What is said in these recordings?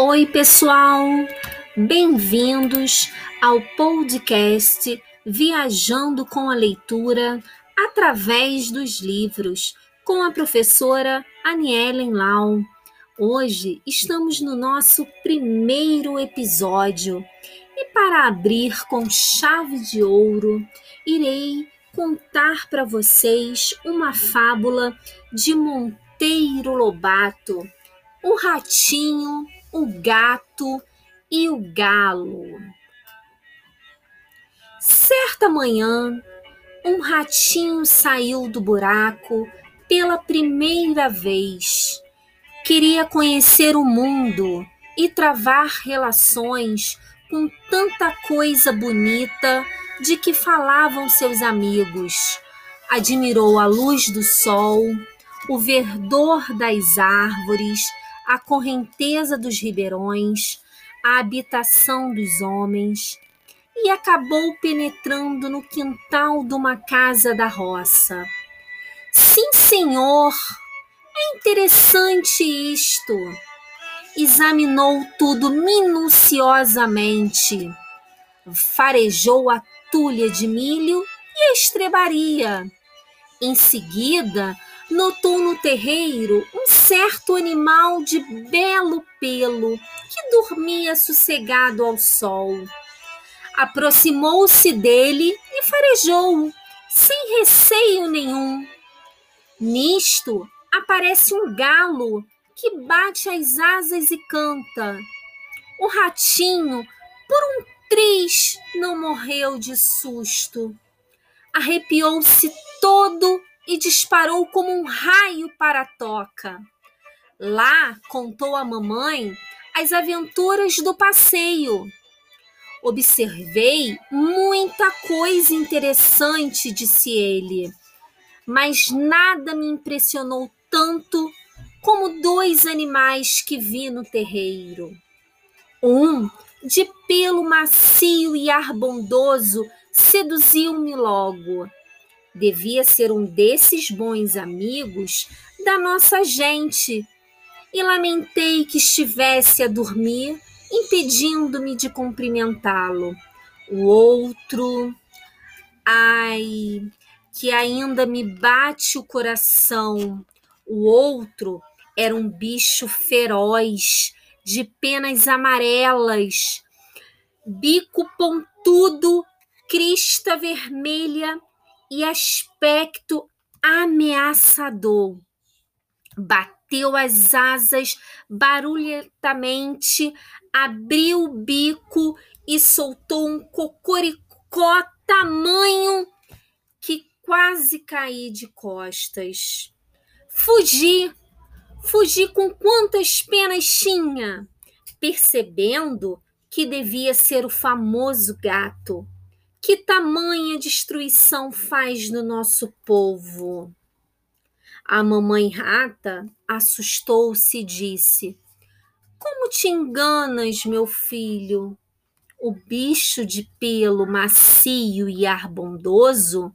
Oi, pessoal! Bem-vindos ao podcast Viajando com a Leitura através dos livros, com a professora Anielen Lau. Hoje estamos no nosso primeiro episódio e, para abrir com chave de ouro, irei contar para vocês uma fábula de Monteiro Lobato, o ratinho o gato e o galo. Certa manhã, um ratinho saiu do buraco pela primeira vez. Queria conhecer o mundo e travar relações com tanta coisa bonita de que falavam seus amigos. Admirou a luz do sol, o verdor das árvores, a correnteza dos ribeirões, a habitação dos homens, e acabou penetrando no quintal de uma casa da roça. Sim, senhor, é interessante isto. Examinou tudo minuciosamente, farejou a tulha de milho e a estrebaria. Em seguida, notou no terreiro um certo animal de belo pelo que dormia sossegado ao sol. Aproximou-se dele e farejou-o, sem receio nenhum. Nisto aparece um galo que bate as asas e canta. O ratinho, por um triz, não morreu de susto. Arrepiou-se todo e disparou como um raio para a toca. Lá contou à mamãe as aventuras do passeio. Observei muita coisa interessante, disse ele, mas nada me impressionou tanto como dois animais que vi no terreiro. Um, de pelo macio e ar bondoso, seduziu-me logo devia ser um desses bons amigos da nossa gente. E lamentei que estivesse a dormir, impedindo-me de cumprimentá-lo. O outro, ai, que ainda me bate o coração. O outro era um bicho feroz, de penas amarelas, bico pontudo, crista vermelha e aspecto ameaçador. Bateu as asas barulhentamente, abriu o bico e soltou um cocoricó tamanho que quase caí de costas. Fugi, fugi com quantas penas tinha, percebendo que devia ser o famoso gato que tamanha destruição faz no nosso povo? A mamãe rata assustou-se e disse: Como te enganas, meu filho? O bicho de pelo macio e ar bondoso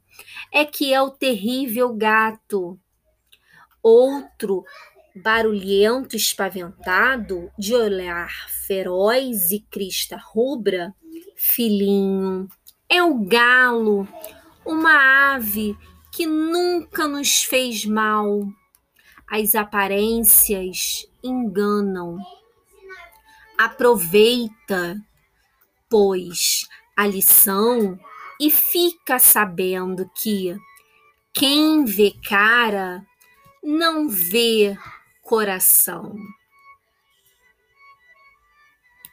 é que é o terrível gato. Outro, barulhento espaventado, de olhar feroz e crista rubra, filhinho, é o galo, uma ave que nunca nos fez mal. As aparências enganam. Aproveita, pois, a lição e fica sabendo que quem vê cara não vê coração.